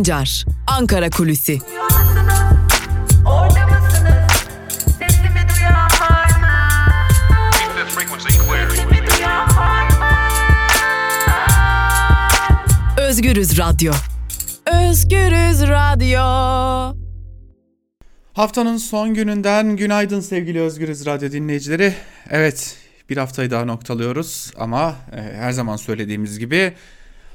Sancar, Ankara Kulüsi. Özgürüz Radyo. Özgürüz Radyo. Haftanın son gününden günaydın sevgili Özgürüz Radyo dinleyicileri. Evet bir haftayı daha noktalıyoruz ama e, her zaman söylediğimiz gibi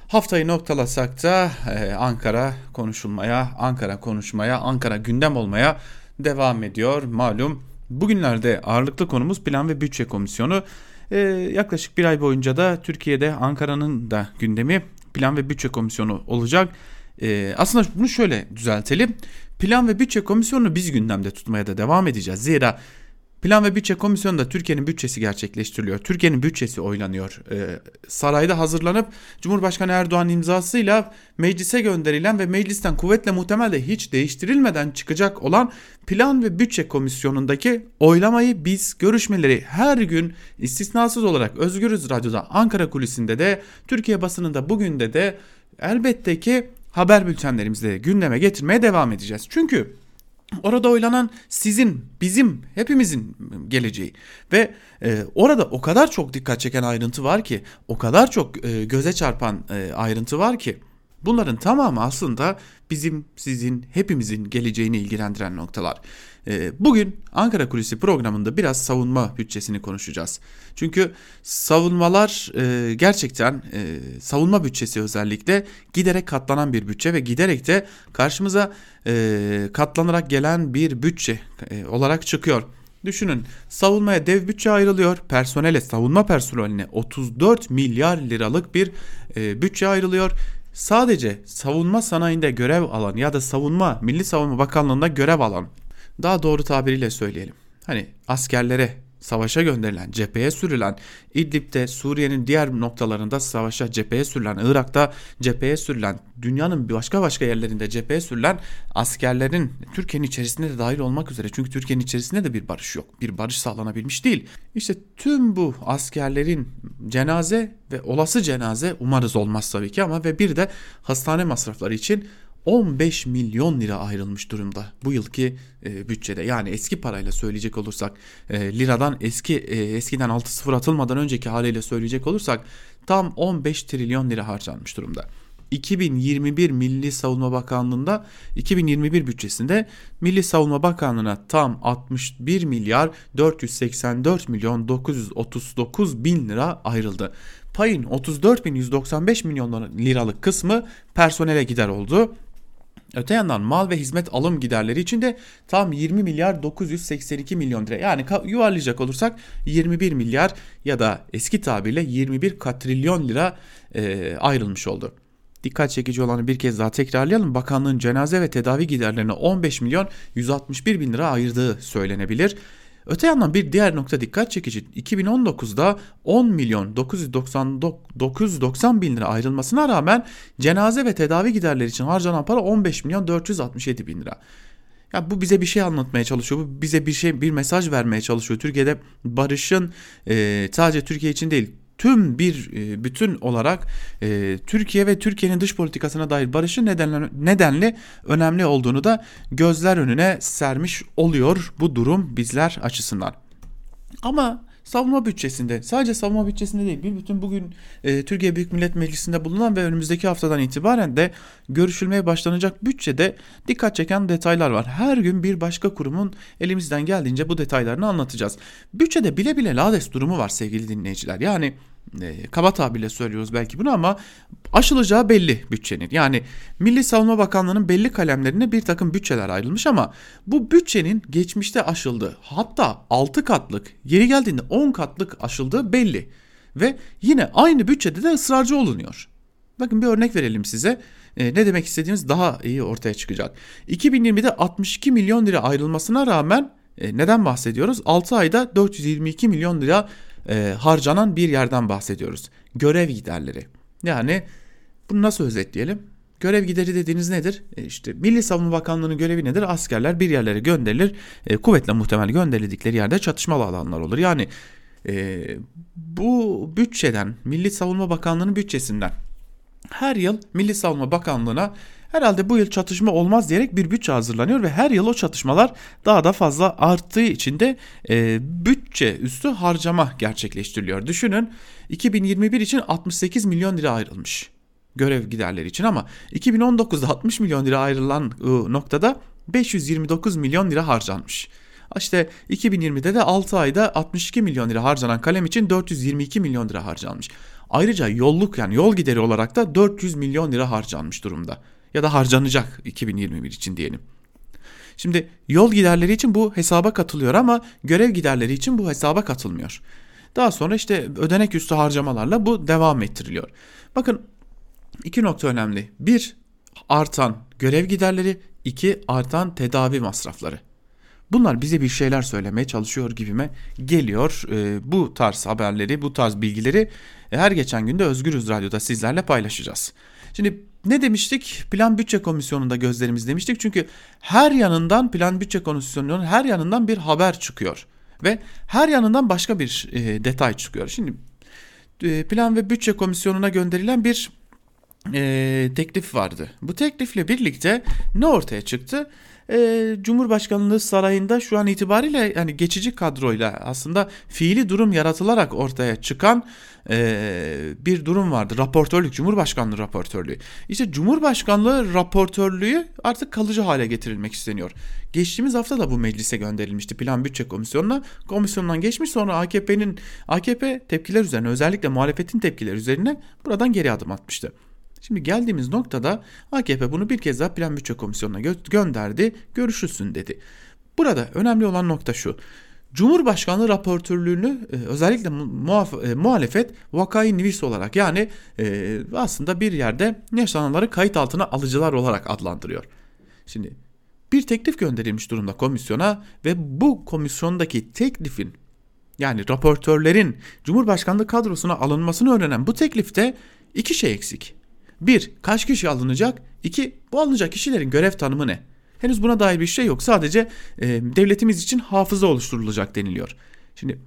haftayı noktalasak da e, Ankara konuşulmaya, Ankara konuşmaya, Ankara gündem olmaya devam ediyor. Malum bugünlerde ağırlıklı konumuz Plan ve Bütçe Komisyonu. E, yaklaşık bir ay boyunca da Türkiye'de Ankara'nın da gündemi Plan ve Bütçe Komisyonu olacak. E, aslında bunu şöyle düzeltelim. Plan ve Bütçe Komisyonu'nu biz gündemde tutmaya da devam edeceğiz. Zira Plan ve Bütçe Komisyonu'nda Türkiye'nin bütçesi gerçekleştiriliyor. Türkiye'nin bütçesi oylanıyor. Ee, sarayda hazırlanıp Cumhurbaşkanı Erdoğan imzasıyla meclise gönderilen ve meclisten kuvvetle muhtemelde hiç değiştirilmeden çıkacak olan Plan ve Bütçe Komisyonu'ndaki oylamayı biz görüşmeleri her gün istisnasız olarak Özgürüz Radyo'da Ankara kulisinde de Türkiye basınında bugün de de elbette ki haber bültenlerimizde gündeme getirmeye devam edeceğiz. Çünkü Orada oylanan sizin, bizim, hepimizin geleceği. Ve e, orada o kadar çok dikkat çeken ayrıntı var ki, o kadar çok e, göze çarpan e, ayrıntı var ki bunların tamamı aslında bizim, sizin, hepimizin geleceğini ilgilendiren noktalar. Ee, bugün Ankara Kulisi programında biraz savunma bütçesini konuşacağız. Çünkü savunmalar e, gerçekten e, savunma bütçesi özellikle giderek katlanan bir bütçe ve giderek de karşımıza e, katlanarak gelen bir bütçe olarak çıkıyor. Düşünün savunmaya dev bütçe ayrılıyor. Personele savunma personeline 34 milyar liralık bir bütçe ayrılıyor sadece savunma sanayinde görev alan ya da savunma Milli Savunma Bakanlığı'nda görev alan daha doğru tabiriyle söyleyelim. Hani askerlere savaşa gönderilen, cepheye sürülen, İdlib'de, Suriye'nin diğer noktalarında savaşa cepheye sürülen, Irak'ta cepheye sürülen, dünyanın başka başka yerlerinde cepheye sürülen askerlerin Türkiye'nin içerisinde de dahil olmak üzere çünkü Türkiye'nin içerisinde de bir barış yok. Bir barış sağlanabilmiş değil. İşte tüm bu askerlerin cenaze ve olası cenaze umarız olmaz tabii ki ama ve bir de hastane masrafları için 15 milyon lira ayrılmış durumda bu yılki e, bütçede. Yani eski parayla söyleyecek olursak e, liradan eski e, eskiden 6 sıfır atılmadan önceki haliyle söyleyecek olursak tam 15 trilyon lira harcanmış durumda. 2021 Milli Savunma Bakanlığı'nda 2021 bütçesinde Milli Savunma Bakanlığı'na tam 61 milyar 484 milyon 939 bin lira ayrıldı. Payın 34.195 milyon liralık kısmı personele gider oldu. Öte yandan mal ve hizmet alım giderleri için de tam 20 milyar 982 milyon lira yani yuvarlayacak olursak 21 milyar ya da eski tabirle 21 katrilyon lira e, ayrılmış oldu. Dikkat çekici olanı bir kez daha tekrarlayalım. Bakanlığın cenaze ve tedavi giderlerine 15 milyon 161 bin lira ayırdığı söylenebilir. Öte yandan bir diğer nokta dikkat çekici 2019'da 10 milyon 990, 990 bin lira ayrılmasına rağmen cenaze ve tedavi giderleri için harcanan para 15 milyon 467 bin lira. Ya bu bize bir şey anlatmaya çalışıyor. Bu bize bir şey bir mesaj vermeye çalışıyor. Türkiye'de barışın e, sadece Türkiye için değil tüm bir e, bütün olarak e, Türkiye ve Türkiye'nin dış politikasına dair barışın nedenli, nedenli önemli olduğunu da gözler önüne sermiş oluyor bu durum bizler açısından. Ama savunma bütçesinde sadece savunma bütçesinde değil bir bütün bugün e, Türkiye Büyük Millet Meclisi'nde bulunan ve önümüzdeki haftadan itibaren de görüşülmeye başlanacak bütçede dikkat çeken detaylar var. Her gün bir başka kurumun elimizden geldiğince bu detaylarını anlatacağız. Bütçede bile bile lades durumu var sevgili dinleyiciler. Yani e, kaba tabirle söylüyoruz belki bunu ama aşılacağı belli bütçenin. Yani Milli Savunma Bakanlığı'nın belli kalemlerine bir takım bütçeler ayrılmış ama bu bütçenin geçmişte aşıldığı hatta 6 katlık yeri geldiğinde 10 katlık aşıldığı belli. Ve yine aynı bütçede de ısrarcı olunuyor. Bakın bir örnek verelim size. E, ne demek istediğimiz daha iyi ortaya çıkacak. 2020'de 62 milyon lira ayrılmasına rağmen e, neden bahsediyoruz? 6 ayda 422 milyon lira e, harcanan bir yerden bahsediyoruz. Görev giderleri. Yani bunu nasıl özetleyelim? Görev gideri dediğiniz nedir? E işte Milli Savunma Bakanlığı'nın görevi nedir? Askerler bir yerlere gönderilir. E, kuvvetle muhtemel gönderildikleri yerde çatışmalı alanlar olur. Yani e, bu bütçeden, Milli Savunma Bakanlığı'nın bütçesinden her yıl Milli Savunma Bakanlığı'na Herhalde bu yıl çatışma olmaz diyerek bir bütçe hazırlanıyor ve her yıl o çatışmalar daha da fazla arttığı için de e, bütçe üstü harcama gerçekleştiriliyor. Düşünün 2021 için 68 milyon lira ayrılmış görev giderleri için ama 2019'da 60 milyon lira ayrılan ıı, noktada 529 milyon lira harcanmış. İşte 2020'de de 6 ayda 62 milyon lira harcanan kalem için 422 milyon lira harcanmış. Ayrıca yolluk yani yol gideri olarak da 400 milyon lira harcanmış durumda. Ya da harcanacak 2021 için diyelim. Şimdi yol giderleri için bu hesaba katılıyor ama görev giderleri için bu hesaba katılmıyor. Daha sonra işte ödenek üstü harcamalarla bu devam ettiriliyor. Bakın iki nokta önemli. Bir artan görev giderleri, iki artan tedavi masrafları. Bunlar bize bir şeyler söylemeye çalışıyor gibime geliyor. E, bu tarz haberleri, bu tarz bilgileri her geçen günde Özgürüz Radyo'da sizlerle paylaşacağız. Şimdi ne demiştik? Plan Bütçe Komisyonu'nda gözlerimiz demiştik. Çünkü her yanından Plan Bütçe Komisyonu'nun her yanından bir haber çıkıyor. Ve her yanından başka bir e, detay çıkıyor. Şimdi e, Plan ve Bütçe Komisyonu'na gönderilen bir e, teklif vardı. Bu teklifle birlikte ne ortaya çıktı? E, Cumhurbaşkanlığı sarayında şu an itibariyle yani geçici kadroyla aslında fiili durum yaratılarak ortaya çıkan e, bir durum vardı. Raportörlük, Cumhurbaşkanlığı raportörlüğü. İşte Cumhurbaşkanlığı raportörlüğü artık kalıcı hale getirilmek isteniyor. Geçtiğimiz hafta da bu meclise gönderilmişti Plan Bütçe Komisyonu'na. Komisyondan geçmiş sonra AKP'nin AKP tepkiler üzerine özellikle muhalefetin tepkileri üzerine buradan geri adım atmıştı. Şimdi geldiğimiz noktada AKP bunu bir kez daha Plan Bütçe Komisyonu'na gö- gönderdi, görüşülsün dedi. Burada önemli olan nokta şu. Cumhurbaşkanlığı raportörlüğünü e, özellikle muhaf- e, muhalefet vakayı nivis olarak yani e, aslında bir yerde yaşananları kayıt altına alıcılar olarak adlandırıyor. Şimdi bir teklif gönderilmiş durumda komisyona ve bu komisyondaki teklifin yani raportörlerin Cumhurbaşkanlığı kadrosuna alınmasını öğrenen bu teklifte iki şey eksik. Bir, kaç kişi alınacak? İki, bu alınacak kişilerin görev tanımı ne? Henüz buna dair bir şey yok. Sadece e, devletimiz için hafıza oluşturulacak deniliyor. Şimdi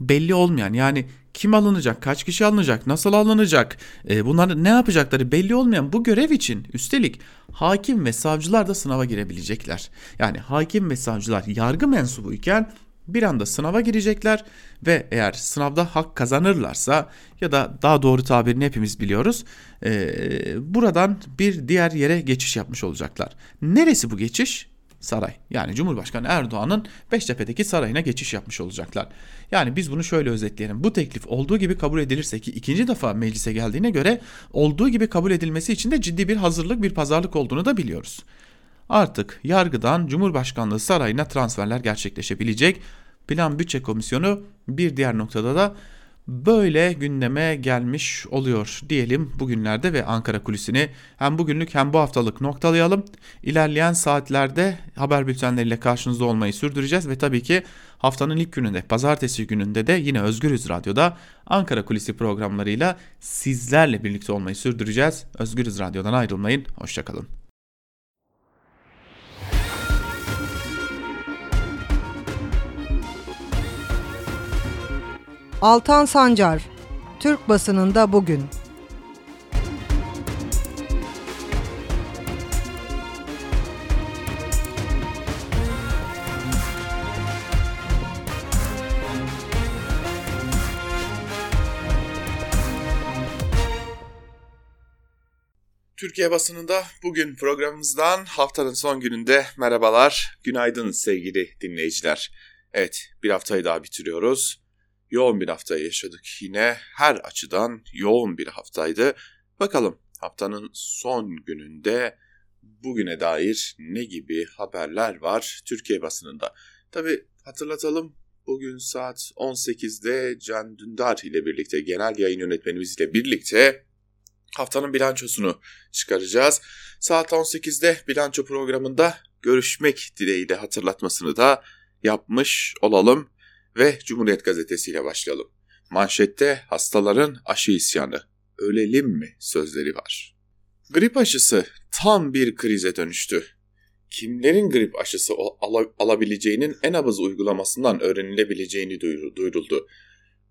belli olmayan yani kim alınacak, kaç kişi alınacak, nasıl alınacak, e, bunlar ne yapacakları belli olmayan bu görev için üstelik hakim ve savcılar da sınava girebilecekler. Yani hakim ve savcılar yargı mensubu iken bir anda sınava girecekler ve eğer sınavda hak kazanırlarsa ya da daha doğru tabirini hepimiz biliyoruz e, buradan bir diğer yere geçiş yapmış olacaklar. Neresi bu geçiş? Saray. Yani Cumhurbaşkanı Erdoğan'ın Beştepe'deki sarayına geçiş yapmış olacaklar. Yani biz bunu şöyle özetleyelim. Bu teklif olduğu gibi kabul edilirse ki ikinci defa meclise geldiğine göre olduğu gibi kabul edilmesi için de ciddi bir hazırlık, bir pazarlık olduğunu da biliyoruz. Artık yargıdan Cumhurbaşkanlığı sarayına transferler gerçekleşebilecek. Plan Bütçe Komisyonu bir diğer noktada da böyle gündeme gelmiş oluyor diyelim bugünlerde ve Ankara kulisini hem bugünlük hem bu haftalık noktalayalım. İlerleyen saatlerde haber bültenleriyle karşınızda olmayı sürdüreceğiz ve tabii ki haftanın ilk gününde pazartesi gününde de yine Özgürüz Radyo'da Ankara Kulisi programlarıyla sizlerle birlikte olmayı sürdüreceğiz. Özgürüz Radyo'dan ayrılmayın. Hoşçakalın. Altan Sancar, Türk basınında bugün. Türkiye basınında bugün programımızdan haftanın son gününde merhabalar, günaydın sevgili dinleyiciler. Evet bir haftayı daha bitiriyoruz yoğun bir hafta yaşadık yine. Her açıdan yoğun bir haftaydı. Bakalım haftanın son gününde bugüne dair ne gibi haberler var Türkiye basınında. Tabi hatırlatalım bugün saat 18'de Can Dündar ile birlikte genel yayın yönetmenimiz ile birlikte haftanın bilançosunu çıkaracağız. Saat 18'de bilanço programında görüşmek dileğiyle hatırlatmasını da yapmış olalım ve Cumhuriyet Gazetesi ile başlayalım. Manşette hastaların aşı isyanı, ölelim mi sözleri var. Grip aşısı tam bir krize dönüştü. Kimlerin grip aşısı al alabileceğinin en abız uygulamasından öğrenilebileceğini duyuruldu.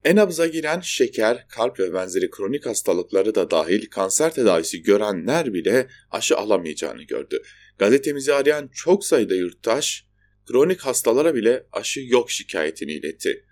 En nabza giren şeker, kalp ve benzeri kronik hastalıkları da dahil kanser tedavisi görenler bile aşı alamayacağını gördü. Gazetemizi arayan çok sayıda yurttaş kronik hastalara bile aşı yok şikayetini iletti.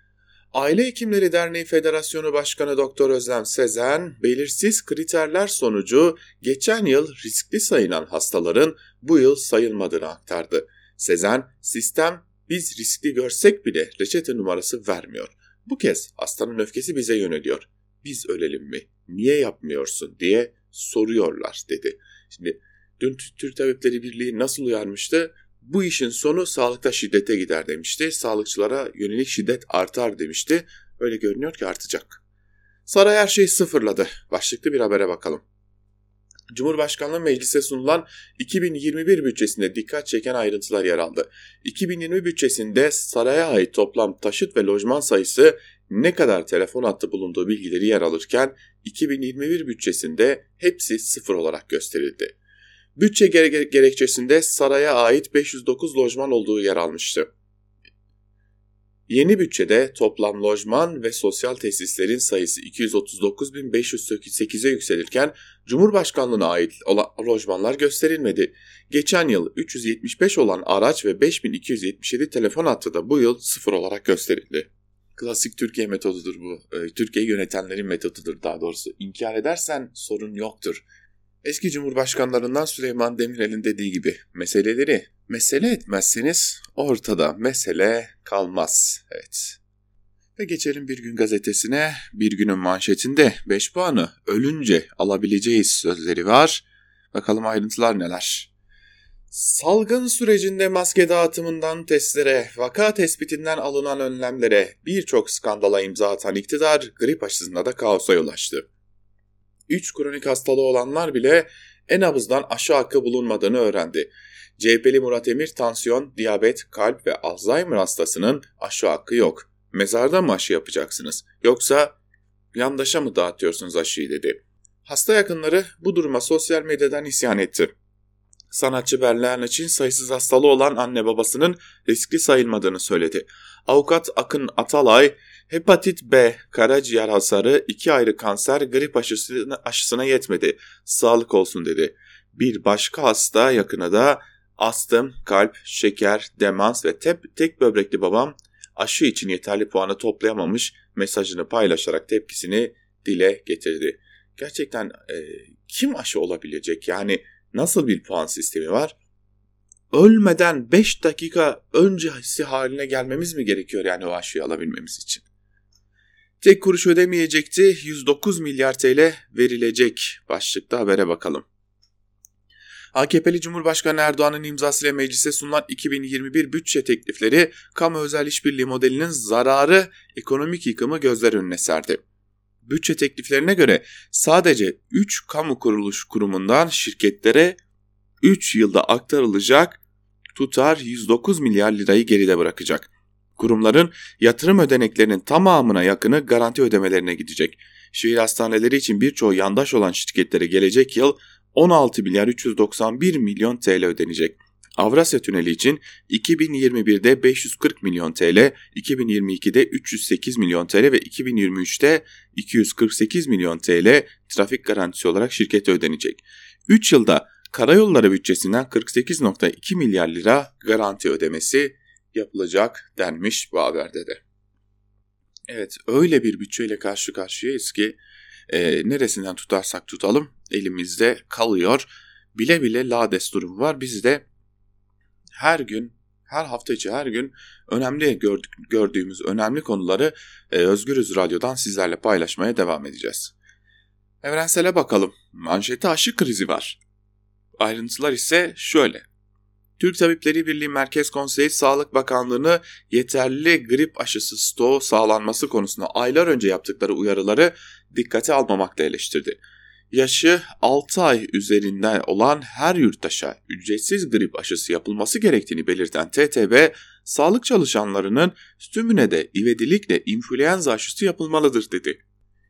Aile Hekimleri Derneği Federasyonu Başkanı Doktor Özlem Sezen, belirsiz kriterler sonucu geçen yıl riskli sayılan hastaların bu yıl sayılmadığını aktardı. Sezen, sistem biz riskli görsek bile reçete numarası vermiyor. Bu kez hastanın öfkesi bize yöneliyor. Biz ölelim mi? Niye yapmıyorsun diye soruyorlar dedi. Şimdi dün Türk Tabipleri Birliği nasıl uyarmıştı? Bu işin sonu sağlıkta şiddete gider demişti. Sağlıkçılara yönelik şiddet artar demişti. Öyle görünüyor ki artacak. Saray her şeyi sıfırladı. Başlıklı bir habere bakalım. Cumhurbaşkanlığı meclise sunulan 2021 bütçesinde dikkat çeken ayrıntılar yer aldı. 2020 bütçesinde saraya ait toplam taşıt ve lojman sayısı ne kadar telefon hattı bulunduğu bilgileri yer alırken 2021 bütçesinde hepsi sıfır olarak gösterildi. Bütçe gerekçesinde saraya ait 509 lojman olduğu yer almıştı. Yeni bütçede toplam lojman ve sosyal tesislerin sayısı 239.508'e yükselirken Cumhurbaşkanlığına ait lojmanlar gösterilmedi. Geçen yıl 375 olan araç ve 5277 telefon hattı da bu yıl sıfır olarak gösterildi. Klasik Türkiye metodudur bu. Ee, Türkiye yönetenlerin metodudur daha doğrusu. İnkar edersen sorun yoktur. Eski Cumhurbaşkanlarından Süleyman Demirel'in dediği gibi meseleleri mesele etmezseniz ortada mesele kalmaz. Evet. Ve geçelim Bir Gün gazetesine. Bir günün manşetinde 5 puanı ölünce alabileceğiz sözleri var. Bakalım ayrıntılar neler. Salgın sürecinde maske dağıtımından testlere, vaka tespitinden alınan önlemlere birçok skandala imza atan iktidar grip aşısında da kaosa yol açtı. 3 kronik hastalığı olanlar bile en abızdan aşı hakkı bulunmadığını öğrendi. CHP'li Murat Emir tansiyon, diyabet, kalp ve Alzheimer hastasının aşı hakkı yok. Mezarda mı aşı yapacaksınız? Yoksa yandaşa mı dağıtıyorsunuz aşıyı dedi. Hasta yakınları bu duruma sosyal medyadan isyan etti. Sanatçı Berlian için sayısız hastalığı olan anne babasının riskli sayılmadığını söyledi. Avukat Akın Atalay, hepatit B, karaciğer hasarı, iki ayrı kanser, grip aşısına, aşısına yetmedi. Sağlık olsun dedi. Bir başka hasta yakına da astım, kalp, şeker, demans ve tep, tek böbrekli babam aşı için yeterli puanı toplayamamış mesajını paylaşarak tepkisini dile getirdi. Gerçekten e, kim aşı olabilecek? Yani nasıl bir puan sistemi var? Ölmeden 5 dakika öncesi haline gelmemiz mi gerekiyor yani o aşıyı alabilmemiz için? Tek kuruş ödemeyecekti 109 milyar TL verilecek başlıkta habere bakalım. AKP'li Cumhurbaşkanı Erdoğan'ın imzasıyla meclise sunulan 2021 bütçe teklifleri kamu özel işbirliği modelinin zararı ekonomik yıkımı gözler önüne serdi. Bütçe tekliflerine göre sadece 3 kamu kuruluş kurumundan şirketlere 3 yılda aktarılacak tutar 109 milyar lirayı geride bırakacak. Kurumların yatırım ödeneklerinin tamamına yakını garanti ödemelerine gidecek. Şehir hastaneleri için birçoğu yandaş olan şirketlere gelecek yıl 16 milyar 391 milyon TL ödenecek. Avrasya Tüneli için 2021'de 540 milyon TL, 2022'de 308 milyon TL ve 2023'te 248 milyon TL trafik garantisi olarak şirkete ödenecek. 3 yılda karayolları bütçesinden 48.2 milyar lira garanti ödemesi yapılacak denmiş bu haberde de. Evet öyle bir bütçeyle karşı karşıyayız ki e, neresinden tutarsak tutalım elimizde kalıyor. Bile bile lades durumu var. Biz de her gün, her hafta içi her gün önemli gördük, gördüğümüz önemli konuları e, Özgürüz Radyo'dan sizlerle paylaşmaya devam edeceğiz. Evrensele bakalım. Manşette aşı krizi var. Ayrıntılar ise şöyle. Türk Tabipleri Birliği Merkez Konseyi Sağlık Bakanlığı'nı yeterli grip aşısı stoğu sağlanması konusunda aylar önce yaptıkları uyarıları dikkate almamakla eleştirdi. Yaşı 6 ay üzerinden olan her yurttaşa ücretsiz grip aşısı yapılması gerektiğini belirten TTB, sağlık çalışanlarının tümüne de ivedilikle influenza aşısı yapılmalıdır dedi.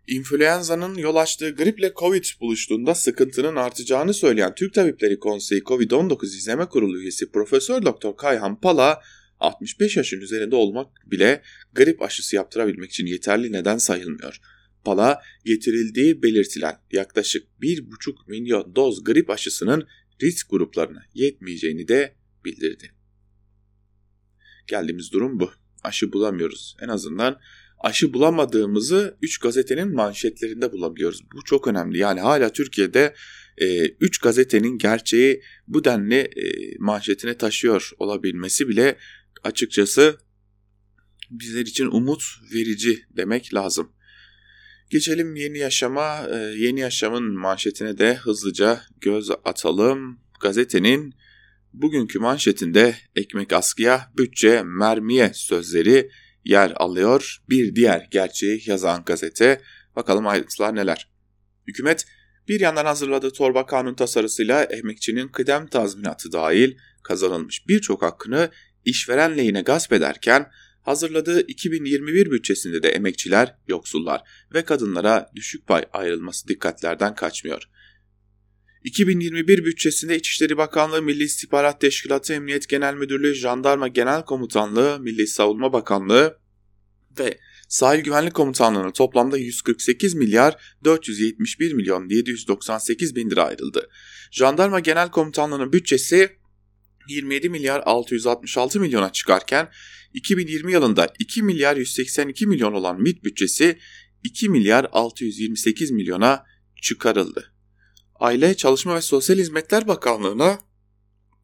İnfluenza'nın yol açtığı griple Covid buluştuğunda sıkıntının artacağını söyleyen Türk Tabipleri Konseyi Covid-19 İzleme Kurulu üyesi Profesör Doktor Kayhan Pala, 65 yaşın üzerinde olmak bile grip aşısı yaptırabilmek için yeterli neden sayılmıyor. Pala getirildiği belirtilen yaklaşık 1,5 milyon doz grip aşısının risk gruplarına yetmeyeceğini de bildirdi. Geldiğimiz durum bu. Aşı bulamıyoruz. En azından aşı bulamadığımızı 3 gazetenin manşetlerinde bulabiliyoruz. Bu çok önemli. Yani hala Türkiye'de 3 e, gazetenin gerçeği bu denli e, manşetine taşıyor olabilmesi bile açıkçası bizler için umut verici demek lazım. Geçelim yeni yaşama. E, yeni yaşamın manşetine de hızlıca göz atalım. Gazetenin bugünkü manşetinde ekmek askıya, bütçe mermiye sözleri yer alıyor. Bir diğer gerçeği yazan gazete. Bakalım ayrıntılar neler. Hükümet bir yandan hazırladığı torba kanun tasarısıyla emekçinin kıdem tazminatı dahil kazanılmış birçok hakkını işveren lehine gasp ederken hazırladığı 2021 bütçesinde de emekçiler, yoksullar ve kadınlara düşük pay ayrılması dikkatlerden kaçmıyor. 2021 bütçesinde İçişleri Bakanlığı, Milli İstihbarat Teşkilatı, Emniyet Genel Müdürlüğü, Jandarma Genel Komutanlığı, Milli Savunma Bakanlığı ve Sahil Güvenlik Komutanlığı'na toplamda 148 milyar 471 milyon 798 bin lira ayrıldı. Jandarma Genel Komutanlığı'nın bütçesi 27 milyar 666 milyona çıkarken 2020 yılında 2 milyar 182 milyon olan MİT bütçesi 2 milyar 628 milyona çıkarıldı. Aile, Çalışma ve Sosyal Hizmetler Bakanlığı'na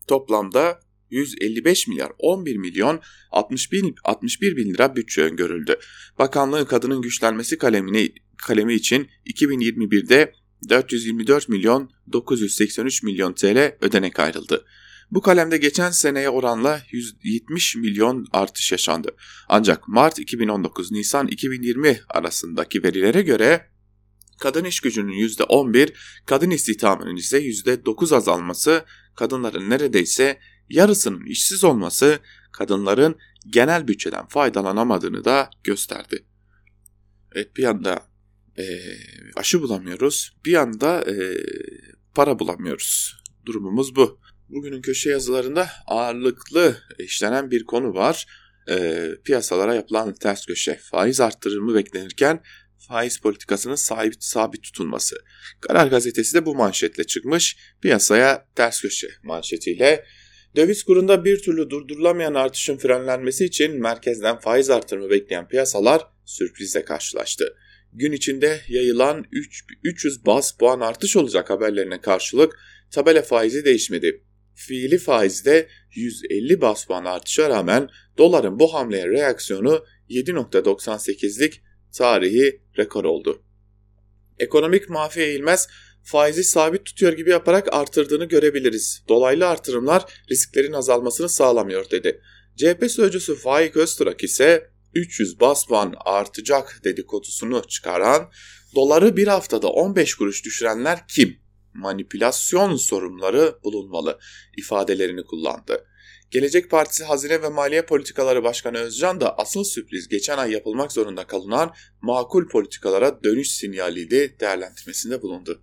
toplamda 155 milyar 11 milyon 61, 61 bin lira bütçe öngörüldü. Bakanlığın kadının güçlenmesi kalemini, kalemi için 2021'de 424 milyon 983 milyon TL ödenek ayrıldı. Bu kalemde geçen seneye oranla 170 milyon artış yaşandı. Ancak Mart 2019 Nisan 2020 arasındaki verilere göre kadın iş gücünün %11, kadın istihdamının ise %9 azalması, kadınların neredeyse yarısının işsiz olması, kadınların genel bütçeden faydalanamadığını da gösterdi. Evet bir yanda e, aşı bulamıyoruz, bir yanda e, para bulamıyoruz. Durumumuz bu. Bugünün köşe yazılarında ağırlıklı işlenen bir konu var. E, piyasalara yapılan ters köşe. Faiz arttırımı beklenirken faiz politikasının sabit, sabit tutulması. Karar gazetesi de bu manşetle çıkmış. Piyasaya ters köşe manşetiyle. Döviz kurunda bir türlü durdurulamayan artışın frenlenmesi için merkezden faiz artırımı bekleyen piyasalar sürprizle karşılaştı. Gün içinde yayılan 3, 300 bas puan artış olacak haberlerine karşılık tabela faizi değişmedi. Fiili faizde 150 bas puan artışa rağmen doların bu hamleye reaksiyonu 7.98'lik tarihi rekor oldu. Ekonomik Mafi Eğilmez faizi sabit tutuyor gibi yaparak artırdığını görebiliriz. Dolaylı artırımlar risklerin azalmasını sağlamıyor dedi. CHP sözcüsü Faik Öztürk ise 300 bas puan artacak dedikodusunu çıkaran, doları bir haftada 15 kuruş düşürenler kim? Manipülasyon sorunları bulunmalı ifadelerini kullandı. Gelecek Partisi Hazine ve Maliye Politikaları Başkanı Özcan da asıl sürpriz geçen ay yapılmak zorunda kalınan makul politikalara dönüş sinyaliydi değerlendirmesinde bulundu.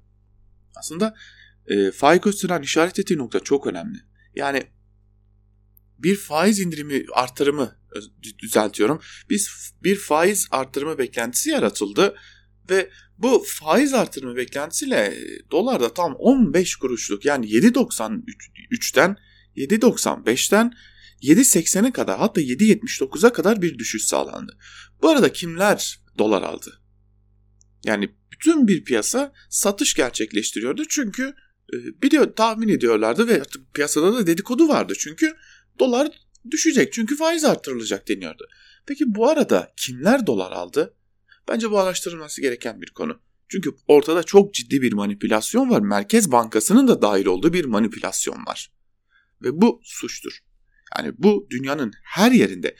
Aslında e, Faik Öztürk'ün işaret ettiği nokta çok önemli. Yani bir faiz indirimi artırımı düzeltiyorum. Biz bir faiz artırımı beklentisi yaratıldı ve bu faiz artırımı beklentisiyle dolarda tam 15 kuruşluk yani 7.93'ten 7.95'ten 7.80'e kadar hatta 7.79'a kadar bir düşüş sağlandı. Bu arada kimler dolar aldı? Yani bütün bir piyasa satış gerçekleştiriyordu çünkü e, biliyor tahmin ediyorlardı ve piyasada da dedikodu vardı çünkü dolar düşecek çünkü faiz artırılacak deniyordu. Peki bu arada kimler dolar aldı? Bence bu araştırılması gereken bir konu. Çünkü ortada çok ciddi bir manipülasyon var. Merkez Bankası'nın da dahil olduğu bir manipülasyon var. Ve bu suçtur. Yani bu dünyanın her yerinde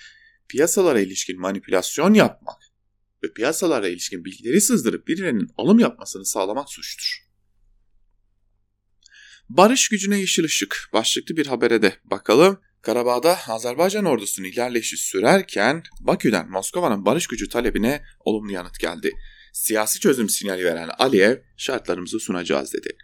piyasalara ilişkin manipülasyon yapmak ve piyasalara ilişkin bilgileri sızdırıp birilerinin alım yapmasını sağlamak suçtur. Barış gücüne yeşil ışık başlıklı bir habere de bakalım. Karabağ'da Azerbaycan ordusunun ilerleyişi sürerken Bakü'den Moskova'nın barış gücü talebine olumlu yanıt geldi. Siyasi çözüm sinyali veren Aliyev şartlarımızı sunacağız dedi.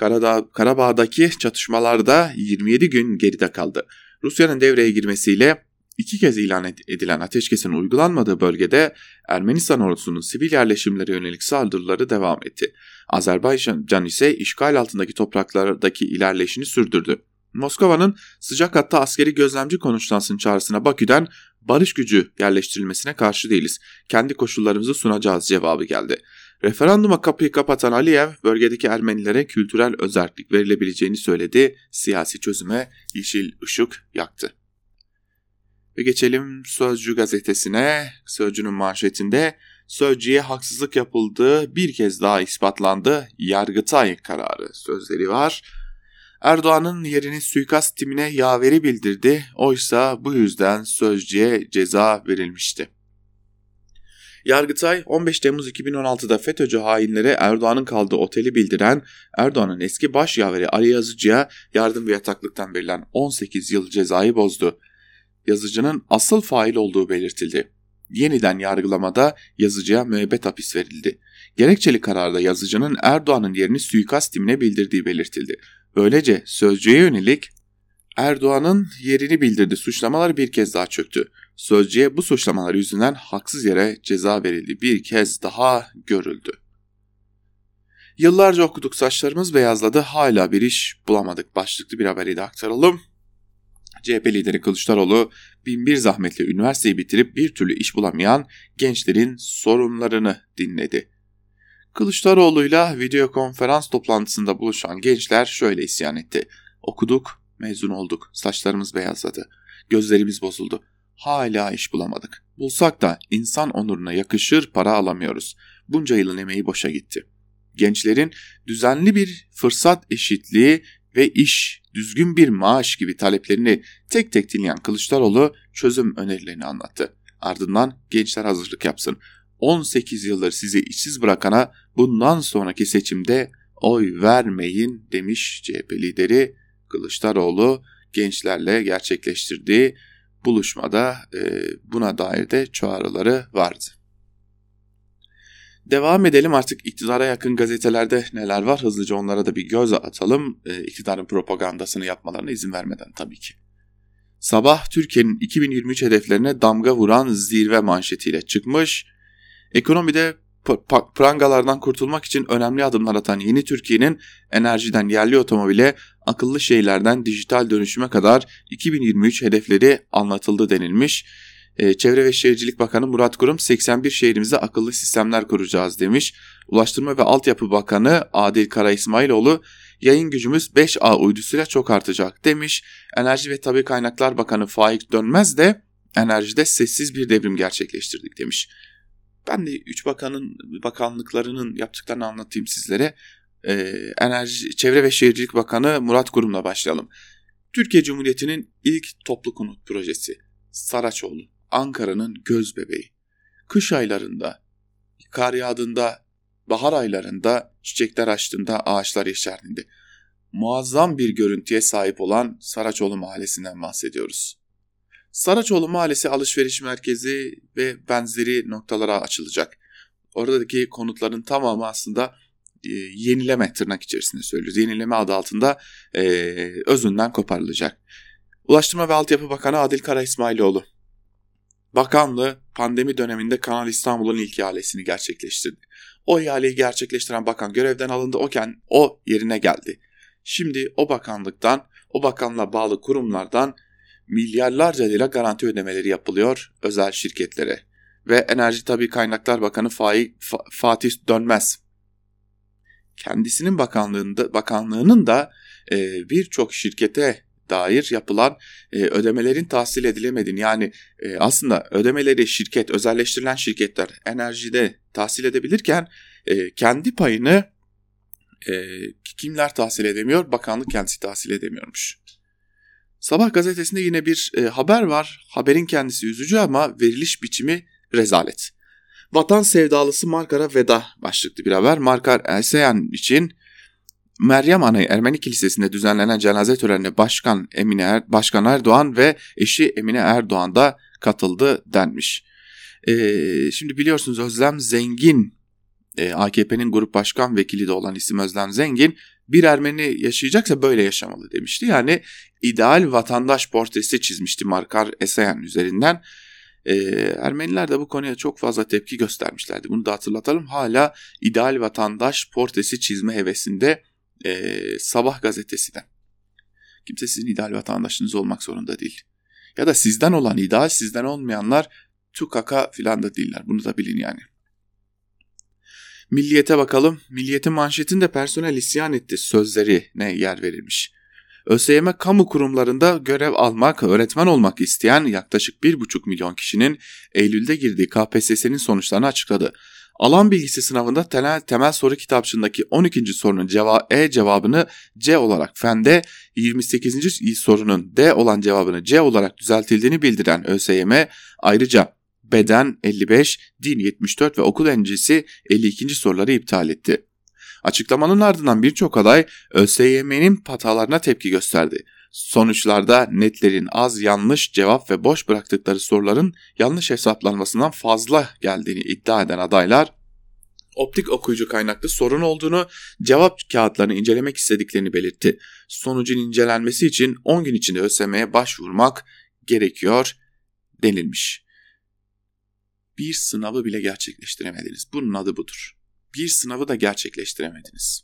Karadağ, Karabağ'daki çatışmalarda 27 gün geride kaldı. Rusya'nın devreye girmesiyle iki kez ilan edilen ateşkesin uygulanmadığı bölgede Ermenistan ordusunun sivil yerleşimlere yönelik saldırıları devam etti. Azerbaycan ise işgal altındaki topraklardaki ilerleyişini sürdürdü. Moskova'nın sıcak hatta askeri gözlemci konuşlansın çağrısına Bakü'den barış gücü yerleştirilmesine karşı değiliz. Kendi koşullarımızı sunacağız cevabı geldi. Referanduma kapıyı kapatan Aliyev bölgedeki Ermenilere kültürel özellik verilebileceğini söyledi. Siyasi çözüme yeşil ışık yaktı. Ve geçelim Sözcü gazetesine. Sözcünün manşetinde Sözcü'ye haksızlık yapıldığı bir kez daha ispatlandı. Yargıtay kararı sözleri var. Erdoğan'ın yerini suikast timine yaveri bildirdi. Oysa bu yüzden Sözcü'ye ceza verilmişti. Yargıtay 15 Temmuz 2016'da FETÖ'cü hainlere Erdoğan'ın kaldığı oteli bildiren Erdoğan'ın eski baş yaveri Ali Yazıcı'ya yardım ve yataklıktan verilen 18 yıl cezayı bozdu. Yazıcı'nın asıl fail olduğu belirtildi. Yeniden yargılamada yazıcıya müebbet hapis verildi. Gerekçeli kararda yazıcının Erdoğan'ın yerini suikast timine bildirdiği belirtildi. Böylece sözcüye yönelik Erdoğan'ın yerini bildirdi. Suçlamalar bir kez daha çöktü. Sözcüye bu suçlamalar yüzünden haksız yere ceza verildi. Bir kez daha görüldü. Yıllarca okuduk saçlarımız beyazladı hala bir iş bulamadık başlıklı bir haberi de aktaralım. CHP lideri Kılıçdaroğlu binbir zahmetle üniversiteyi bitirip bir türlü iş bulamayan gençlerin sorunlarını dinledi. Kılıçdaroğlu'yla video konferans toplantısında buluşan gençler şöyle isyan etti. Okuduk, mezun olduk, saçlarımız beyazladı, gözlerimiz bozuldu. Hala iş bulamadık. Bulsak da insan onuruna yakışır para alamıyoruz. Bunca yılın emeği boşa gitti. Gençlerin düzenli bir fırsat eşitliği ve iş, düzgün bir maaş gibi taleplerini tek tek dinleyen Kılıçdaroğlu çözüm önerilerini anlattı. Ardından gençler hazırlık yapsın. 18 yıldır sizi işsiz bırakana bundan sonraki seçimde oy vermeyin demiş CHP lideri Kılıçdaroğlu gençlerle gerçekleştirdiği buluşmada e, buna dair de çağrıları vardı. Devam edelim artık iktidara yakın gazetelerde neler var hızlıca onlara da bir göz atalım. E, iktidarın propagandasını yapmalarına izin vermeden tabii ki. Sabah Türkiye'nin 2023 hedeflerine damga vuran zirve manşetiyle çıkmış. Ekonomide prangalardan kurtulmak için önemli adımlar atan yeni Türkiye'nin enerjiden yerli otomobile, akıllı şehirlerden dijital dönüşüme kadar 2023 hedefleri anlatıldı denilmiş. Ee, Çevre ve Şehircilik Bakanı Murat Kurum 81 şehrimizde akıllı sistemler kuracağız demiş. Ulaştırma ve Altyapı Bakanı Adil Kara İsmailoğlu yayın gücümüz 5A uydusuyla çok artacak demiş. Enerji ve Tabi Kaynaklar Bakanı Faik Dönmez de enerjide sessiz bir devrim gerçekleştirdik demiş. Ben de üç bakanın bakanlıklarının yaptıklarını anlatayım sizlere. Ee, Enerji, Çevre ve Şehircilik Bakanı Murat Kurum'la başlayalım. Türkiye Cumhuriyeti'nin ilk toplu konut projesi Saraçoğlu, Ankara'nın göz bebeği. Kış aylarında, kar yağdığında, bahar aylarında, çiçekler açtığında, ağaçlar yeşerdiğinde muazzam bir görüntüye sahip olan Saraçoğlu Mahallesi'nden bahsediyoruz. Saraçoğlu Mahallesi alışveriş merkezi ve benzeri noktalara açılacak. Oradaki konutların tamamı aslında e, yenileme tırnak içerisinde söylüyoruz. Yenileme adı altında e, özünden koparılacak. Ulaştırma ve Altyapı Bakanı Adil Kara İsmailoğlu. Bakanlığı pandemi döneminde Kanal İstanbul'un ilk ihalesini gerçekleştirdi. O ihaleyi gerçekleştiren bakan görevden alındı. Oken o yerine geldi. Şimdi o bakanlıktan, o bakanla bağlı kurumlardan milyarlarca lira garanti ödemeleri yapılıyor özel şirketlere. Ve Enerji Tabi Kaynaklar Bakanı Fatih Dönmez kendisinin bakanlığında bakanlığının da e, birçok şirkete dair yapılan e, ödemelerin tahsil edilemediğini yani e, aslında ödemeleri şirket özelleştirilen şirketler enerjide tahsil edebilirken e, kendi payını e, kimler tahsil edemiyor? Bakanlık kendisi tahsil edemiyormuş. Sabah gazetesinde yine bir e, haber var. Haberin kendisi üzücü ama veriliş biçimi rezalet. Vatan sevdalısı Markar'a veda başlıklı bir haber. Markar Elseyan için Meryem Ana Ermeni Kilisesi'nde düzenlenen cenaze törenine Başkan Emine er, Başkan Erdoğan ve eşi Emine Erdoğan da katıldı denmiş. Ee, şimdi biliyorsunuz Özlem Zengin e, AKP'nin grup başkan vekili de olan isim Özlem Zengin bir Ermeni yaşayacaksa böyle yaşamalı demişti. Yani ideal vatandaş portresi çizmişti Markar Esayan üzerinden. Ee, Ermeniler de bu konuya çok fazla tepki göstermişlerdi. Bunu da hatırlatalım. Hala ideal vatandaş portresi çizme hevesinde e, Sabah gazetesinden. Kimse sizin ideal vatandaşınız olmak zorunda değil. Ya da sizden olan ideal sizden olmayanlar tukaka filan da değiller. Bunu da bilin yani. Milliyete bakalım. Milliyetin manşetinde personel isyan etti sözleri ne yer verilmiş. ÖSYM kamu kurumlarında görev almak, öğretmen olmak isteyen yaklaşık 1,5 milyon kişinin Eylül'de girdiği KPSS'nin sonuçlarını açıkladı. Alan bilgisi sınavında temel, temel soru kitapçığındaki 12. sorunun ceva E cevabını C olarak fende, 28. sorunun D olan cevabını C olarak düzeltildiğini bildiren ÖSYM ayrıca beden 55, din 74 ve okul öncesi 52. soruları iptal etti. Açıklamanın ardından birçok aday ÖSYM'nin hatalarına tepki gösterdi. Sonuçlarda netlerin az yanlış cevap ve boş bıraktıkları soruların yanlış hesaplanmasından fazla geldiğini iddia eden adaylar optik okuyucu kaynaklı sorun olduğunu, cevap kağıtlarını incelemek istediklerini belirtti. Sonucun incelenmesi için 10 gün içinde ÖSYM'ye başvurmak gerekiyor denilmiş. Bir sınavı bile gerçekleştiremediniz. Bunun adı budur bir sınavı da gerçekleştiremediniz.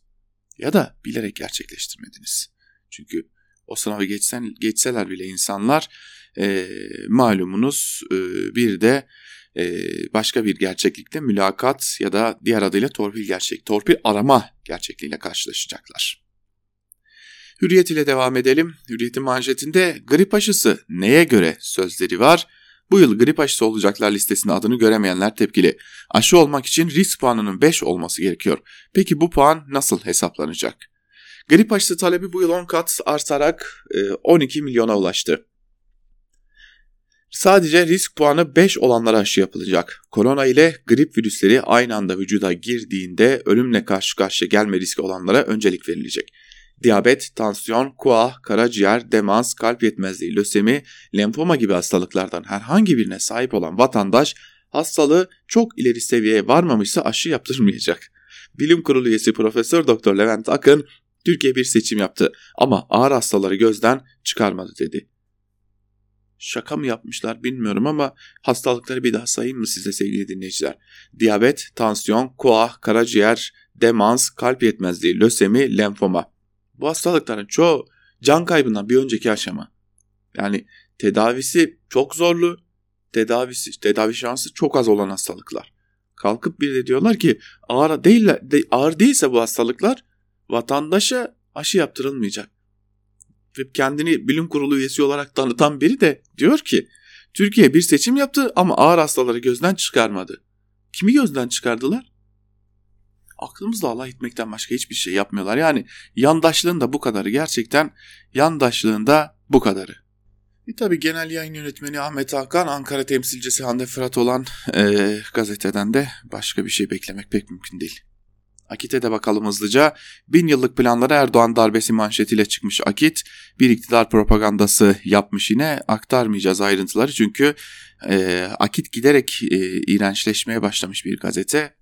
Ya da bilerek gerçekleştirmediniz. Çünkü o sınavı geçsen, geçseler bile insanlar e, malumunuz e, bir de e, başka bir gerçeklikte mülakat ya da diğer adıyla torpil gerçek, torpil arama gerçekliğiyle karşılaşacaklar. Hürriyet ile devam edelim. Hürriyet'in manşetinde grip aşısı neye göre sözleri var. Bu yıl grip aşısı olacaklar listesinde adını göremeyenler tepkili. Aşı olmak için risk puanının 5 olması gerekiyor. Peki bu puan nasıl hesaplanacak? Grip aşısı talebi bu yıl 10 kat artarak 12 e, milyona ulaştı. Sadece risk puanı 5 olanlara aşı yapılacak. Korona ile grip virüsleri aynı anda vücuda girdiğinde ölümle karşı karşıya gelme riski olanlara öncelik verilecek. Diyabet, tansiyon, kuah, karaciğer, demans, kalp yetmezliği, lösemi, lenfoma gibi hastalıklardan herhangi birine sahip olan vatandaş hastalığı çok ileri seviyeye varmamışsa aşı yaptırmayacak. Bilim Kurulu üyesi Profesör Doktor Levent Akın Türkiye bir seçim yaptı ama ağır hastaları gözden çıkarmadı dedi. Şaka mı yapmışlar bilmiyorum ama hastalıkları bir daha sayayım mı size sevgili dinleyiciler? Diyabet, tansiyon, kuah, karaciğer, demans, kalp yetmezliği, lösemi, lenfoma. Bu hastalıkların çoğu can kaybından bir önceki aşama. Yani tedavisi çok zorlu, tedavisi tedavi şansı çok az olan hastalıklar. Kalkıp bir de diyorlar ki ağır değil de, ağır değilse bu hastalıklar vatandaşa aşı yaptırılmayacak. Ve kendini bilim kurulu üyesi olarak tanıtan biri de diyor ki Türkiye bir seçim yaptı ama ağır hastaları gözden çıkarmadı. Kimi gözden çıkardılar? Aklımızla Allah etmekten başka hiçbir şey yapmıyorlar. Yani yandaşlığın da bu kadarı gerçekten yandaşlığın da bu kadarı. E tabi genel yayın yönetmeni Ahmet Hakan, Ankara temsilcisi Hande Fırat olan e, gazeteden de başka bir şey beklemek pek mümkün değil. Akit'e de bakalım hızlıca. Bin yıllık planları Erdoğan darbesi manşetiyle çıkmış Akit. Bir iktidar propagandası yapmış yine aktarmayacağız ayrıntıları çünkü e, Akit giderek e, iğrençleşmeye başlamış bir gazete.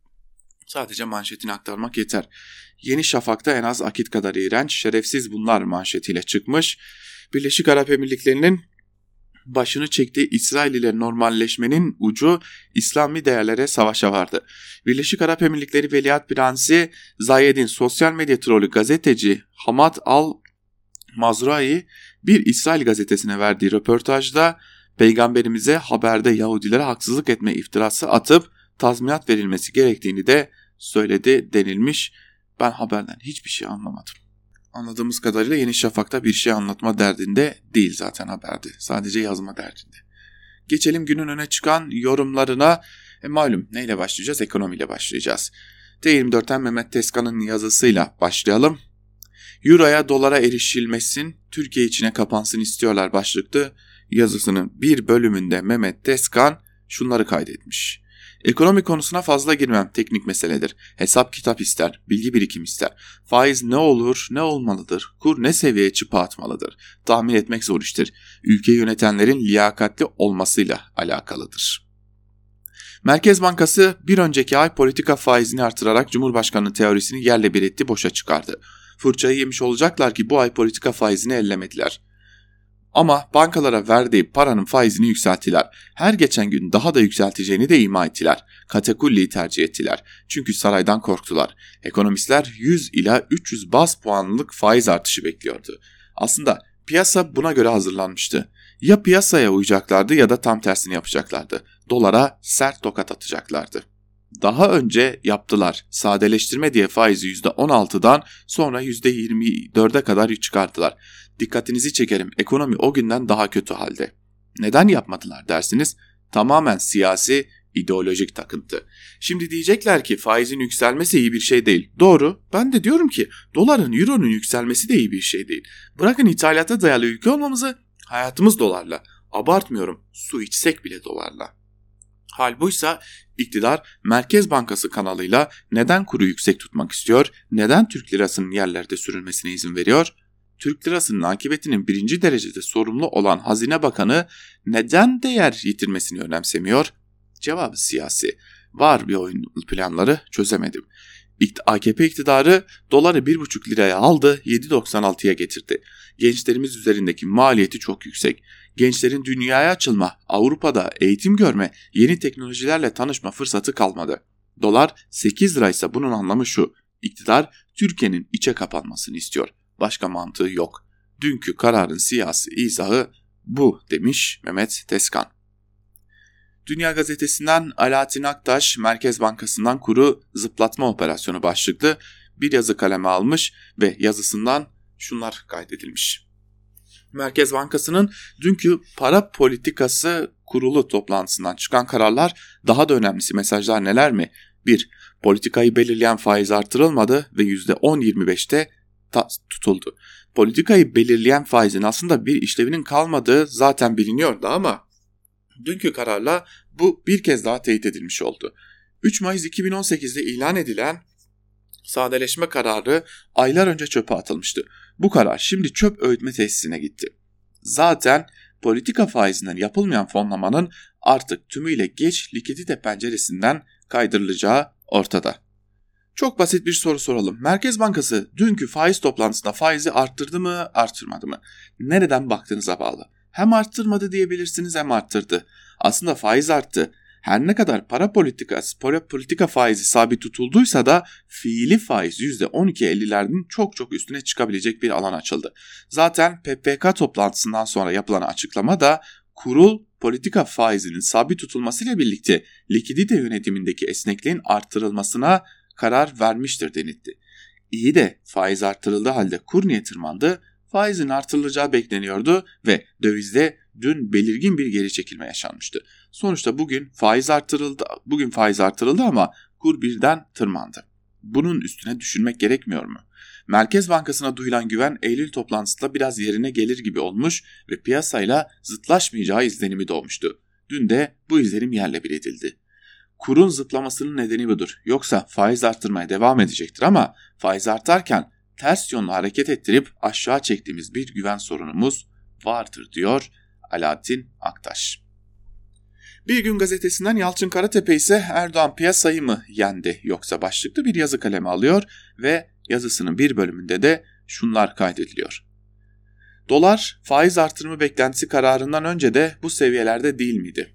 Sadece manşetini aktarmak yeter. Yeni Şafak'ta en az akit kadar iğrenç, şerefsiz bunlar manşetiyle çıkmış. Birleşik Arap Emirlikleri'nin başını çektiği İsrail ile normalleşmenin ucu İslami değerlere savaşa vardı. Birleşik Arap Emirlikleri Veliaht Prensi Zayed'in sosyal medya trolü gazeteci Hamad Al Mazrai bir İsrail gazetesine verdiği röportajda peygamberimize haberde Yahudilere haksızlık etme iftirası atıp tazminat verilmesi gerektiğini de söyledi denilmiş. Ben haberden hiçbir şey anlamadım. Anladığımız kadarıyla Yeni Şafak'ta bir şey anlatma derdinde değil zaten haberde. Sadece yazma derdinde. Geçelim günün öne çıkan yorumlarına. E malum neyle başlayacağız? Ekonomiyle başlayacağız. T24'ten Mehmet Teskan'ın yazısıyla başlayalım. Euro'ya dolara erişilmesin, Türkiye içine kapansın istiyorlar başlıklı yazısının bir bölümünde Mehmet Teskan şunları kaydetmiş. Ekonomi konusuna fazla girmem teknik meseledir. Hesap kitap ister, bilgi birikim ister. Faiz ne olur, ne olmalıdır, kur ne seviyeye çıpa atmalıdır. Tahmin etmek zor iştir. Ülke yönetenlerin liyakatli olmasıyla alakalıdır. Merkez Bankası bir önceki ay politika faizini artırarak Cumhurbaşkanı teorisini yerle bir etti, boşa çıkardı. Fırçayı yemiş olacaklar ki bu ay politika faizini ellemediler. Ama bankalara verdiği paranın faizini yükselttiler. Her geçen gün daha da yükselteceğini de ima ettiler. Katakulliyi tercih ettiler. Çünkü saraydan korktular. Ekonomistler 100 ila 300 bas puanlık faiz artışı bekliyordu. Aslında piyasa buna göre hazırlanmıştı. Ya piyasaya uyacaklardı ya da tam tersini yapacaklardı. Dolara sert tokat atacaklardı. Daha önce yaptılar. Sadeleştirme diye faizi %16'dan sonra %24'e kadar çıkarttılar. Dikkatinizi çekerim ekonomi o günden daha kötü halde. Neden yapmadılar dersiniz? Tamamen siyasi, ideolojik takıntı. Şimdi diyecekler ki faizin yükselmesi iyi bir şey değil. Doğru. Ben de diyorum ki doların, euronun yükselmesi de iyi bir şey değil. Bırakın ithalata dayalı ülke olmamızı hayatımız dolarla. Abartmıyorum. Su içsek bile dolarla. Hal buysa iktidar Merkez Bankası kanalıyla neden kuru yüksek tutmak istiyor, neden Türk lirasının yerlerde sürülmesine izin veriyor? Türk lirasının akıbetinin birinci derecede sorumlu olan Hazine Bakanı neden değer yitirmesini önemsemiyor? Cevabı siyasi. Var bir oyun planları çözemedim. AKP iktidarı doları 1,5 liraya aldı 7.96'ya getirdi. Gençlerimiz üzerindeki maliyeti çok yüksek. Gençlerin dünyaya açılma, Avrupa'da eğitim görme, yeni teknolojilerle tanışma fırsatı kalmadı. Dolar 8 liraysa bunun anlamı şu. İktidar Türkiye'nin içe kapanmasını istiyor. Başka mantığı yok. Dünkü kararın siyasi izahı bu demiş Mehmet Teskan. Dünya Gazetesi'nden Alaaddin Aktaş Merkez Bankası'ndan kuru zıplatma operasyonu başlıklı bir yazı kaleme almış ve yazısından şunlar kaydedilmiş. Merkez Bankası'nın dünkü para politikası kurulu toplantısından çıkan kararlar daha da önemlisi mesajlar neler mi? 1. Politikayı belirleyen faiz artırılmadı ve %10-25'te tutuldu. Politikayı belirleyen faizin aslında bir işlevinin kalmadığı zaten biliniyordu ama dünkü kararla bu bir kez daha teyit edilmiş oldu. 3 Mayıs 2018'de ilan edilen sadeleşme kararı aylar önce çöpe atılmıştı. Bu karar şimdi çöp öğütme tesisine gitti. Zaten politika faizinden yapılmayan fonlamanın artık tümüyle geç likidite penceresinden kaydırılacağı ortada. Çok basit bir soru soralım. Merkez Bankası dünkü faiz toplantısında faizi arttırdı mı, arttırmadı mı? Nereden baktığınıza bağlı. Hem arttırmadı diyebilirsiniz hem arttırdı. Aslında faiz arttı. Her ne kadar para politikası, para politika faizi sabit tutulduysa da fiili faiz %12.50'lerden çok çok üstüne çıkabilecek bir alan açıldı. Zaten PPK toplantısından sonra yapılan açıklama da kurul politika faizinin sabit tutulmasıyla birlikte likidite yönetimindeki esnekliğin arttırılmasına karar vermiştir denildi. İyi de faiz artırıldığı halde kur niye tırmandı? Faizin artırılacağı bekleniyordu ve dövizde dün belirgin bir geri çekilme yaşanmıştı. Sonuçta bugün faiz artırıldı, bugün faiz artırıldı ama kur birden tırmandı. Bunun üstüne düşünmek gerekmiyor mu? Merkez Bankası'na duyulan güven Eylül toplantısında biraz yerine gelir gibi olmuş ve piyasayla zıtlaşmayacağı izlenimi doğmuştu. Dün de bu izlenim yerle bir edildi. Kurun zıplamasının nedeni budur. Yoksa faiz arttırmaya devam edecektir ama faiz artarken ters yönlü hareket ettirip aşağı çektiğimiz bir güven sorunumuz vardır diyor Alaaddin Aktaş. Bir gün gazetesinden Yalçın Karatepe ise Erdoğan piyasayı mı yendi yoksa başlıklı bir yazı kalemi alıyor ve yazısının bir bölümünde de şunlar kaydediliyor. Dolar faiz artırımı beklentisi kararından önce de bu seviyelerde değil miydi?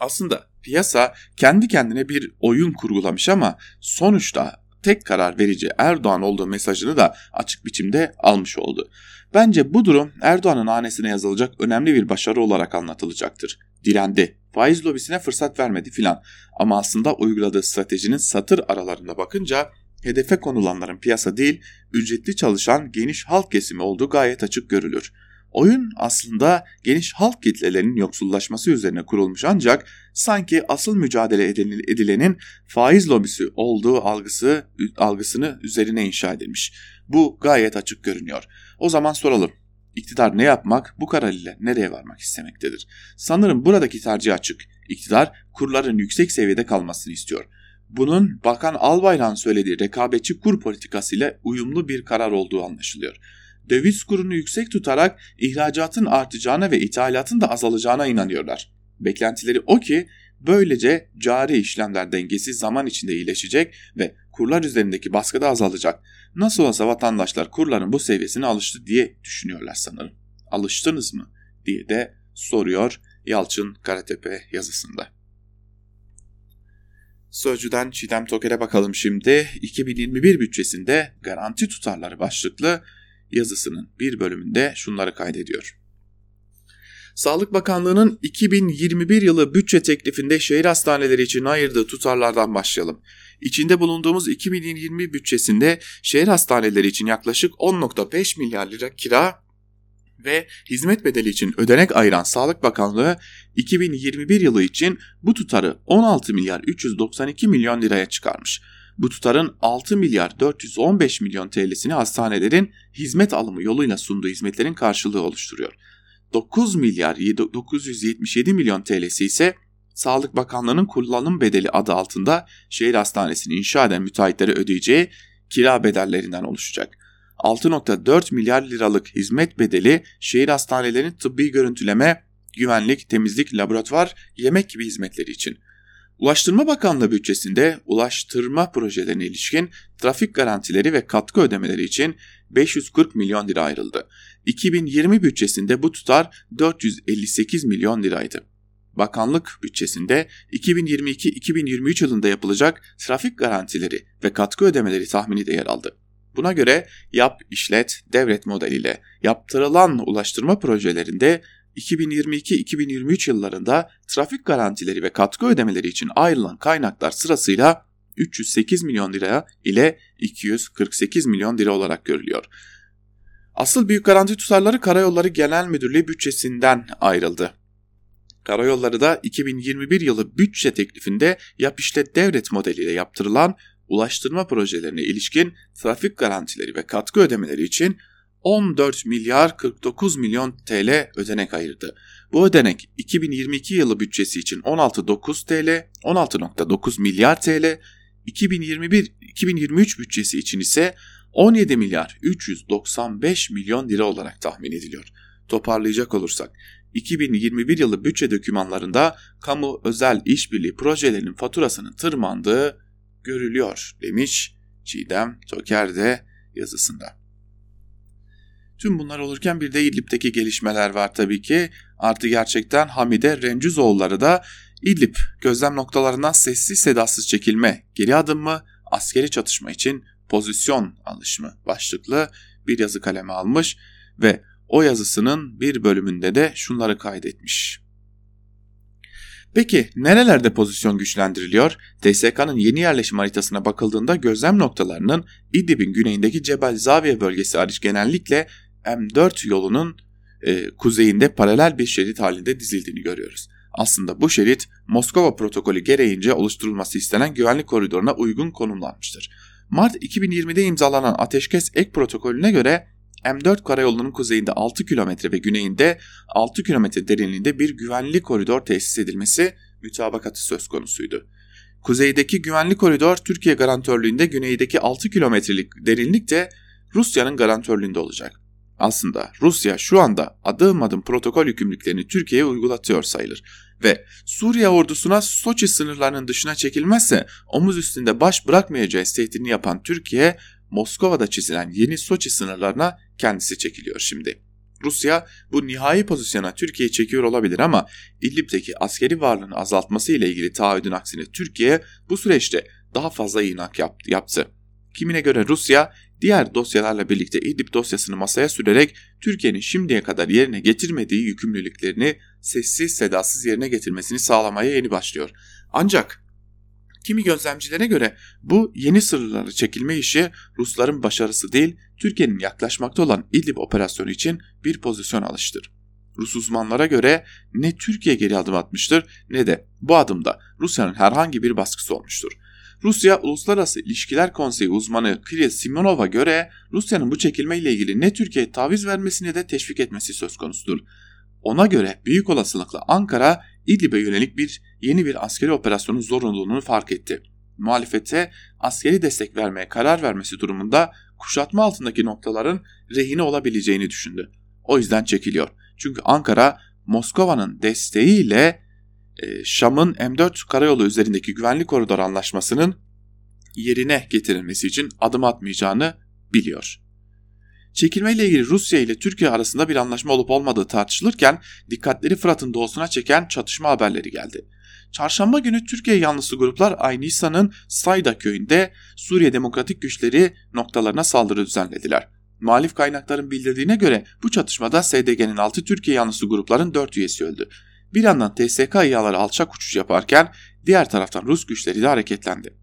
Aslında piyasa kendi kendine bir oyun kurgulamış ama sonuçta tek karar verici Erdoğan olduğu mesajını da açık biçimde almış oldu. Bence bu durum Erdoğan'ın hanesine yazılacak önemli bir başarı olarak anlatılacaktır. Direndi, faiz lobisine fırsat vermedi filan ama aslında uyguladığı stratejinin satır aralarında bakınca hedefe konulanların piyasa değil, ücretli çalışan geniş halk kesimi olduğu gayet açık görülür. Oyun aslında geniş halk kitlelerinin yoksullaşması üzerine kurulmuş ancak sanki asıl mücadele edilenin faiz lobisi olduğu algısı algısını üzerine inşa edilmiş. Bu gayet açık görünüyor. O zaman soralım. İktidar ne yapmak, bu karar ile nereye varmak istemektedir? Sanırım buradaki tercih açık. İktidar kurların yüksek seviyede kalmasını istiyor. Bunun Bakan Albayrak'ın söylediği rekabetçi kur politikası ile uyumlu bir karar olduğu anlaşılıyor döviz kurunu yüksek tutarak ihracatın artacağına ve ithalatın da azalacağına inanıyorlar. Beklentileri o ki Böylece cari işlemler dengesi zaman içinde iyileşecek ve kurlar üzerindeki baskı da azalacak. Nasıl olsa vatandaşlar kurların bu seviyesine alıştı diye düşünüyorlar sanırım. Alıştınız mı diye de soruyor Yalçın Karatepe yazısında. Sözcüden Çiğdem Toker'e bakalım şimdi. 2021 bütçesinde garanti tutarları başlıklı yazısının bir bölümünde şunları kaydediyor. Sağlık Bakanlığı'nın 2021 yılı bütçe teklifinde şehir hastaneleri için ayırdığı tutarlardan başlayalım. İçinde bulunduğumuz 2020 bütçesinde şehir hastaneleri için yaklaşık 10.5 milyar lira kira ve hizmet bedeli için ödenek ayıran Sağlık Bakanlığı 2021 yılı için bu tutarı 16 milyar 392 milyon liraya çıkarmış. Bu tutarın 6 milyar 415 milyon TL'sini hastanelerin hizmet alımı yoluyla sunduğu hizmetlerin karşılığı oluşturuyor. 9 milyar 977 milyon TL'si ise Sağlık Bakanlığı'nın kullanım bedeli adı altında şehir hastanesini inşa eden müteahhitlere ödeyeceği kira bedellerinden oluşacak. 6.4 milyar liralık hizmet bedeli şehir hastanelerinin tıbbi görüntüleme, güvenlik, temizlik, laboratuvar, yemek gibi hizmetleri için. Ulaştırma Bakanlığı bütçesinde ulaştırma projelerine ilişkin trafik garantileri ve katkı ödemeleri için 540 milyon lira ayrıldı. 2020 bütçesinde bu tutar 458 milyon liraydı. Bakanlık bütçesinde 2022-2023 yılında yapılacak trafik garantileri ve katkı ödemeleri tahmini de yer aldı. Buna göre yap, işlet, devret modeliyle yaptırılan ulaştırma projelerinde 2022-2023 yıllarında trafik garantileri ve katkı ödemeleri için ayrılan kaynaklar sırasıyla 308 milyon lira ile 248 milyon lira olarak görülüyor. Asıl büyük garanti tutarları Karayolları Genel Müdürlüğü bütçesinden ayrıldı. Karayolları da 2021 yılı bütçe teklifinde yap işlet devret modeliyle yaptırılan ulaştırma projelerine ilişkin trafik garantileri ve katkı ödemeleri için 14 milyar 49 milyon TL ödenek ayırdı. Bu ödenek 2022 yılı bütçesi için 16.9 TL, 16.9 milyar TL, 2021-2023 bütçesi için ise 17 milyar 395 milyon lira olarak tahmin ediliyor. Toparlayacak olursak 2021 yılı bütçe dokümanlarında kamu özel işbirliği projelerinin faturasının tırmandığı görülüyor demiş Çiğdem Toker de yazısında. Tüm bunlar olurken bir de İdlib'deki gelişmeler var tabii ki. Artı gerçekten Hamide Rencüzoğulları da İdlib gözlem noktalarından sessiz sedasız çekilme, geri adım mı, askeri çatışma için pozisyon alışımı başlıklı bir yazı kaleme almış ve o yazısının bir bölümünde de şunları kaydetmiş. Peki nerelerde pozisyon güçlendiriliyor? TSK'nın yeni yerleşim haritasına bakıldığında gözlem noktalarının İdlib'in güneyindeki Cebel Zaviye bölgesi hariç genellikle M4 yolunun e, kuzeyinde paralel bir şerit halinde dizildiğini görüyoruz. Aslında bu şerit Moskova protokolü gereğince oluşturulması istenen güvenlik koridoruna uygun konumlanmıştır. Mart 2020'de imzalanan ateşkes ek protokolüne göre M4 karayolunun kuzeyinde 6 kilometre ve güneyinde 6 kilometre derinliğinde bir güvenlik koridor tesis edilmesi mütabakatı söz konusuydu. Kuzeydeki güvenlik koridor Türkiye garantörlüğünde güneydeki 6 kilometrelik derinlik de Rusya'nın garantörlüğünde olacak. Aslında Rusya şu anda adım adım protokol yükümlülüklerini Türkiye'ye uygulatıyor sayılır ve Suriye ordusuna Soçi sınırlarının dışına çekilmezse omuz üstünde baş bırakmayacağı tehditini yapan Türkiye Moskova'da çizilen yeni Soçi sınırlarına kendisi çekiliyor şimdi. Rusya bu nihai pozisyona Türkiye'yi çekiyor olabilir ama İdlib'deki askeri varlığını azaltması ile ilgili taahhüdün aksine Türkiye bu süreçte daha fazla inak yaptı. Kimine göre Rusya diğer dosyalarla birlikte İdlib dosyasını masaya sürerek Türkiye'nin şimdiye kadar yerine getirmediği yükümlülüklerini sessiz sedasız yerine getirmesini sağlamaya yeni başlıyor. Ancak kimi gözlemcilere göre bu yeni sırları çekilme işi Rusların başarısı değil, Türkiye'nin yaklaşmakta olan İdlib operasyonu için bir pozisyon alıştır. Rus uzmanlara göre ne Türkiye geri adım atmıştır ne de bu adımda Rusya'nın herhangi bir baskısı olmuştur. Rusya Uluslararası İlişkiler Konseyi uzmanı Kirill Simonov'a göre Rusya'nın bu çekilme ile ilgili ne Türkiye taviz vermesini de teşvik etmesi söz konusudur. Ona göre büyük olasılıkla Ankara İdlib'e yönelik bir yeni bir askeri operasyonun zorunluluğunu fark etti. Muhalefete askeri destek vermeye karar vermesi durumunda kuşatma altındaki noktaların rehine olabileceğini düşündü. O yüzden çekiliyor. Çünkü Ankara Moskova'nın desteğiyle Şam'ın M4 karayolu üzerindeki güvenlik koridor anlaşmasının yerine getirilmesi için adım atmayacağını biliyor. Çekilmeyle ilgili Rusya ile Türkiye arasında bir anlaşma olup olmadığı tartışılırken dikkatleri Fırat'ın doğusuna çeken çatışma haberleri geldi. Çarşamba günü Türkiye yanlısı gruplar Aynisa'nın Sayda köyünde Suriye Demokratik Güçleri noktalarına saldırı düzenlediler. Muhalif kaynakların bildirdiğine göre bu çatışmada SDG'nin 6 Türkiye yanlısı grupların 4 üyesi öldü. Bir yandan TSK İHA'ları alçak uçuş yaparken diğer taraftan Rus güçleri de hareketlendi.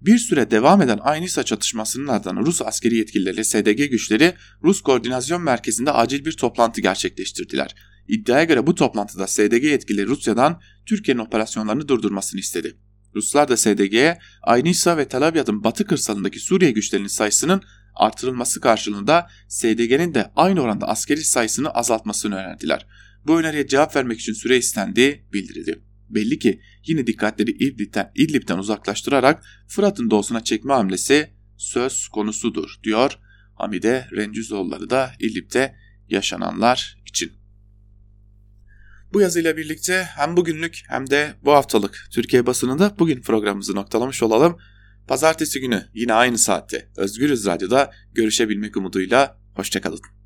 Bir süre devam eden Aynisa çatışmasının ardından Rus askeri yetkilileri SDG güçleri Rus Koordinasyon Merkezi'nde acil bir toplantı gerçekleştirdiler. İddiaya göre bu toplantıda SDG yetkilileri Rusya'dan Türkiye'nin operasyonlarını durdurmasını istedi. Ruslar da SDG'ye Aynisa ve Tel Abyad'ın batı kırsalındaki Suriye güçlerinin sayısının artırılması karşılığında SDG'nin de aynı oranda askeri sayısını azaltmasını önerdiler. Bu öneriye cevap vermek için süre istendiği bildirildi. Belli ki yine dikkatleri İdlib'den, İdlib'den uzaklaştırarak Fırat'ın doğusuna çekme hamlesi söz konusudur diyor Hamide Rencüzoğulları da İdlib'de yaşananlar için. Bu yazıyla birlikte hem bugünlük hem de bu haftalık Türkiye basınında bugün programımızı noktalamış olalım. Pazartesi günü yine aynı saatte Özgürüz Radyo'da görüşebilmek umuduyla hoşçakalın.